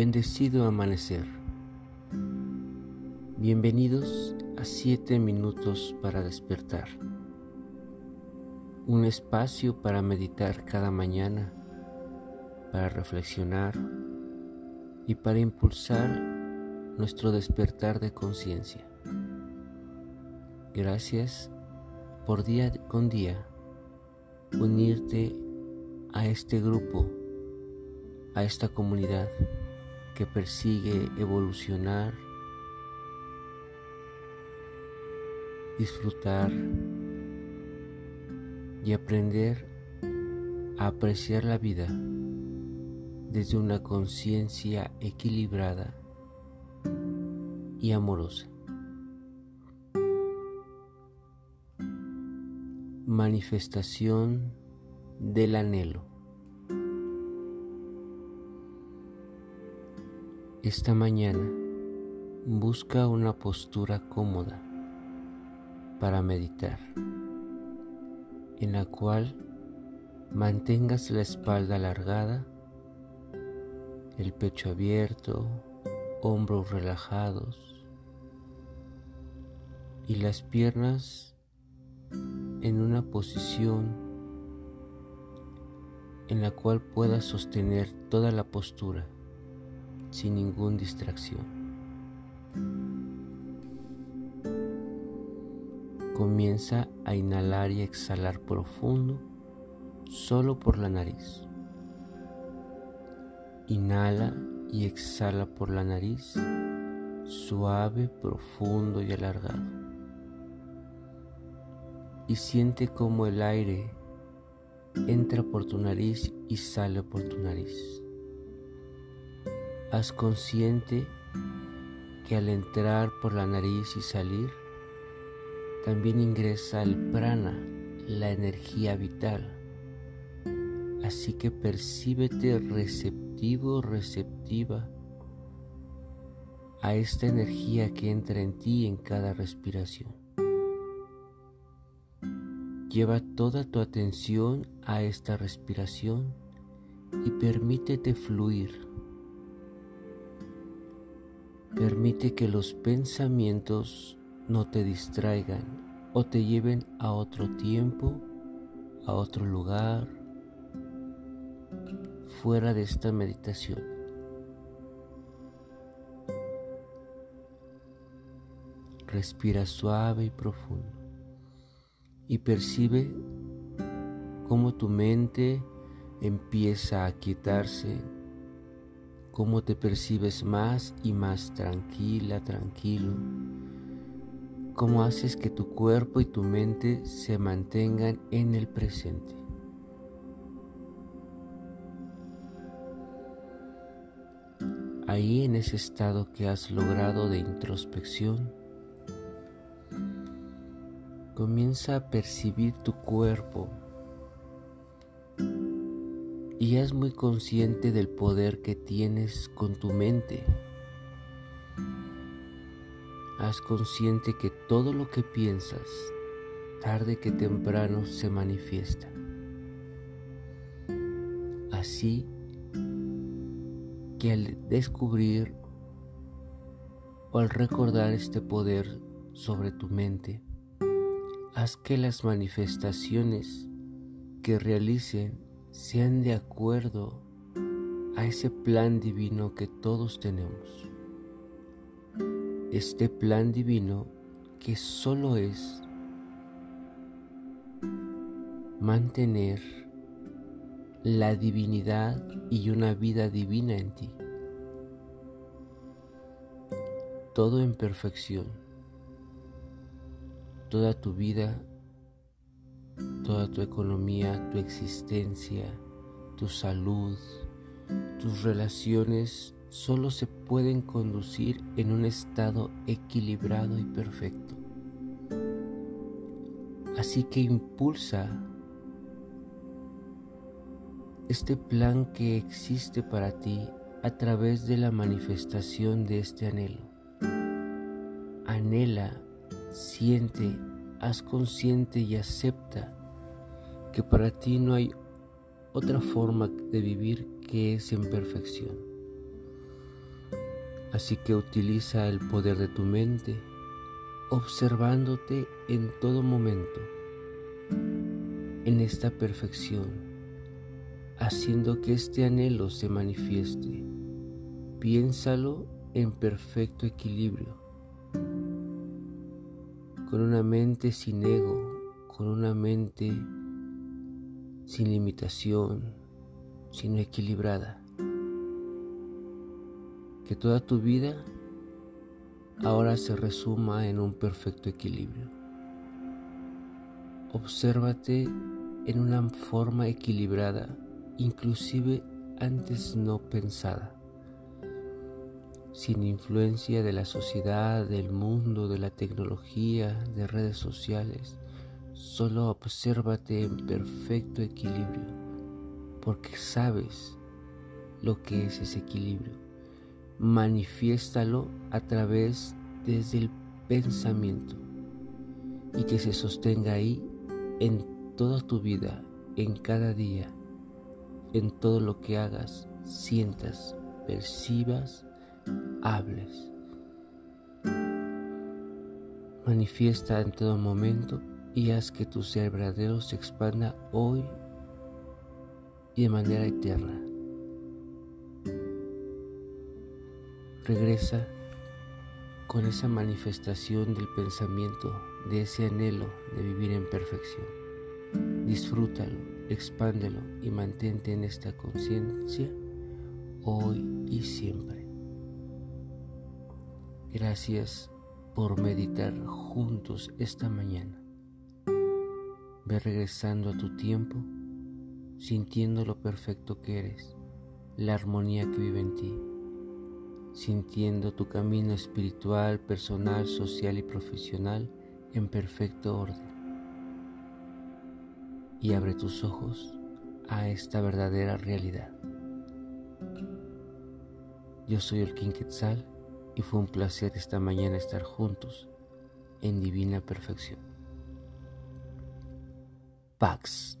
Bendecido amanecer. Bienvenidos a 7 minutos para despertar. Un espacio para meditar cada mañana, para reflexionar y para impulsar nuestro despertar de conciencia. Gracias por día con día unirte a este grupo, a esta comunidad que persigue evolucionar, disfrutar y aprender a apreciar la vida desde una conciencia equilibrada y amorosa. Manifestación del anhelo. Esta mañana busca una postura cómoda para meditar, en la cual mantengas la espalda alargada, el pecho abierto, hombros relajados y las piernas en una posición en la cual puedas sostener toda la postura sin ninguna distracción. Comienza a inhalar y exhalar profundo solo por la nariz. Inhala y exhala por la nariz, suave, profundo y alargado. Y siente como el aire entra por tu nariz y sale por tu nariz. Haz consciente que al entrar por la nariz y salir, también ingresa el prana, la energía vital. Así que percíbete receptivo, receptiva a esta energía que entra en ti en cada respiración. Lleva toda tu atención a esta respiración y permítete fluir Permite que los pensamientos no te distraigan o te lleven a otro tiempo, a otro lugar, fuera de esta meditación. Respira suave y profundo y percibe cómo tu mente empieza a quitarse cómo te percibes más y más tranquila, tranquilo, cómo haces que tu cuerpo y tu mente se mantengan en el presente. Ahí en ese estado que has logrado de introspección, comienza a percibir tu cuerpo y es muy consciente del poder que tienes con tu mente. Haz consciente que todo lo que piensas, tarde que temprano, se manifiesta. Así que al descubrir o al recordar este poder sobre tu mente, haz que las manifestaciones que realicen sean de acuerdo a ese plan divino que todos tenemos. Este plan divino que solo es mantener la divinidad y una vida divina en ti. Todo en perfección. Toda tu vida toda tu economía, tu existencia, tu salud, tus relaciones solo se pueden conducir en un estado equilibrado y perfecto. Así que impulsa este plan que existe para ti a través de la manifestación de este anhelo. Anhela, siente, haz consciente y acepta que para ti no hay otra forma de vivir que es en perfección. Así que utiliza el poder de tu mente, observándote en todo momento, en esta perfección, haciendo que este anhelo se manifieste. Piénsalo en perfecto equilibrio, con una mente sin ego, con una mente sin limitación, sino equilibrada que toda tu vida ahora se resuma en un perfecto equilibrio. Obsérvate en una forma equilibrada, inclusive antes no pensada, sin influencia de la sociedad, del mundo, de la tecnología, de redes sociales. Solo obsérvate en perfecto equilibrio, porque sabes lo que es ese equilibrio manifiéstalo a través desde el pensamiento y que se sostenga ahí en toda tu vida, en cada día, en todo lo que hagas, sientas, percibas, hables. Manifiesta en todo momento y haz que tu ser verdadero se expanda hoy y de manera eterna. Regresa con esa manifestación del pensamiento, de ese anhelo de vivir en perfección. Disfrútalo, expándelo y mantente en esta conciencia hoy y siempre. Gracias por meditar juntos esta mañana. Ve regresando a tu tiempo, sintiendo lo perfecto que eres, la armonía que vive en ti sintiendo tu camino espiritual, personal, social y profesional en perfecto orden. Y abre tus ojos a esta verdadera realidad. Yo soy el King Quetzal y fue un placer esta mañana estar juntos en divina perfección. Pax.